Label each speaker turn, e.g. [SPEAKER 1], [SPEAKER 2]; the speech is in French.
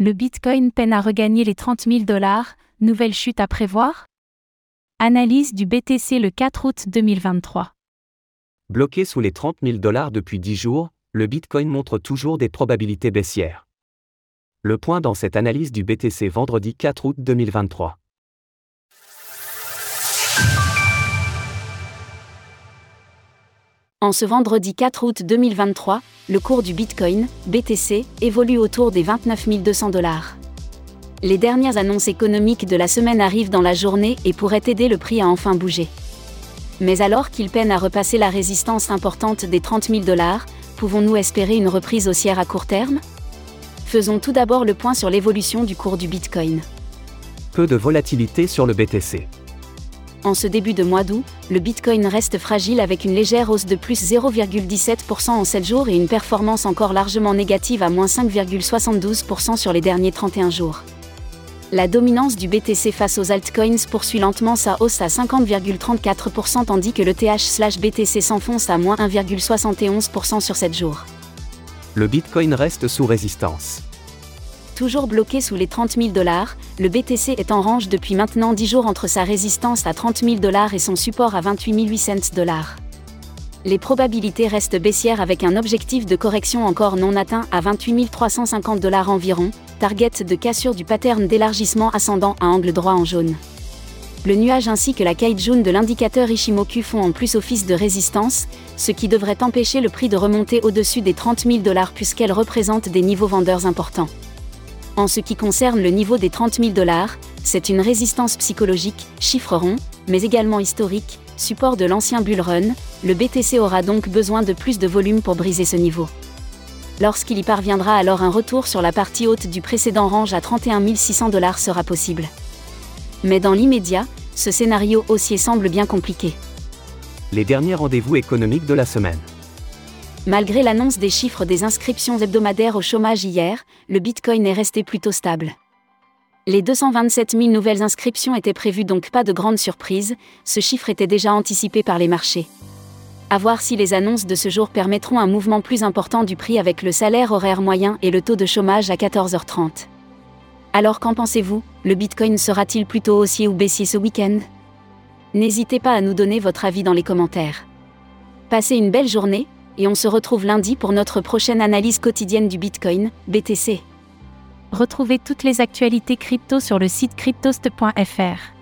[SPEAKER 1] Le Bitcoin peine à regagner les 30 000 dollars, nouvelle chute à prévoir Analyse du BTC le 4 août 2023.
[SPEAKER 2] Bloqué sous les 30 000 dollars depuis 10 jours, le Bitcoin montre toujours des probabilités baissières. Le point dans cette analyse du BTC vendredi 4 août 2023.
[SPEAKER 3] En ce vendredi 4 août 2023, le cours du Bitcoin, BTC, évolue autour des 29 200 dollars. Les dernières annonces économiques de la semaine arrivent dans la journée et pourraient aider le prix à enfin bouger. Mais alors qu'il peine à repasser la résistance importante des 30 000 dollars, pouvons-nous espérer une reprise haussière à court terme? Faisons tout d'abord le point sur l'évolution du cours du Bitcoin.
[SPEAKER 2] Peu de volatilité sur le BTC.
[SPEAKER 3] En ce début de mois d'août, le Bitcoin reste fragile avec une légère hausse de plus 0,17% en 7 jours et une performance encore largement négative à moins 5,72% sur les derniers 31 jours. La dominance du BTC face aux altcoins poursuit lentement sa hausse à 50,34% tandis que le TH/BTC s'enfonce à moins 1,71% sur 7 jours.
[SPEAKER 2] Le Bitcoin reste sous résistance.
[SPEAKER 3] Toujours bloqué sous les 30 000 dollars, le BTC est en range depuis maintenant 10 jours entre sa résistance à 30 000 dollars et son support à 28 800 dollars. Les probabilités restent baissières avec un objectif de correction encore non atteint à 28 350 dollars environ, target de cassure du pattern d'élargissement ascendant à angle droit en jaune. Le nuage ainsi que la Kaijun de l'indicateur Ishimoku font en plus office de résistance, ce qui devrait empêcher le prix de remonter au-dessus des 30 000 dollars puisqu'elles représentent des niveaux vendeurs importants. En ce qui concerne le niveau des 30 000 dollars, c'est une résistance psychologique, chiffre rond, mais également historique, support de l'ancien bull run, le BTC aura donc besoin de plus de volume pour briser ce niveau. Lorsqu'il y parviendra alors un retour sur la partie haute du précédent range à 31 600 dollars sera possible. Mais dans l'immédiat, ce scénario haussier semble bien compliqué.
[SPEAKER 2] Les derniers rendez-vous économiques de la semaine.
[SPEAKER 3] Malgré l'annonce des chiffres des inscriptions hebdomadaires au chômage hier, le Bitcoin est resté plutôt stable. Les 227 000 nouvelles inscriptions étaient prévues donc pas de grande surprise, ce chiffre était déjà anticipé par les marchés. À voir si les annonces de ce jour permettront un mouvement plus important du prix avec le salaire horaire moyen et le taux de chômage à 14h30. Alors qu'en pensez-vous? Le Bitcoin sera-t-il plutôt haussier ou baissier ce week-end? N'hésitez pas à nous donner votre avis dans les commentaires. Passez une belle journée, et on se retrouve lundi pour notre prochaine analyse quotidienne du Bitcoin, BTC.
[SPEAKER 1] Retrouvez toutes les actualités crypto sur le site cryptost.fr.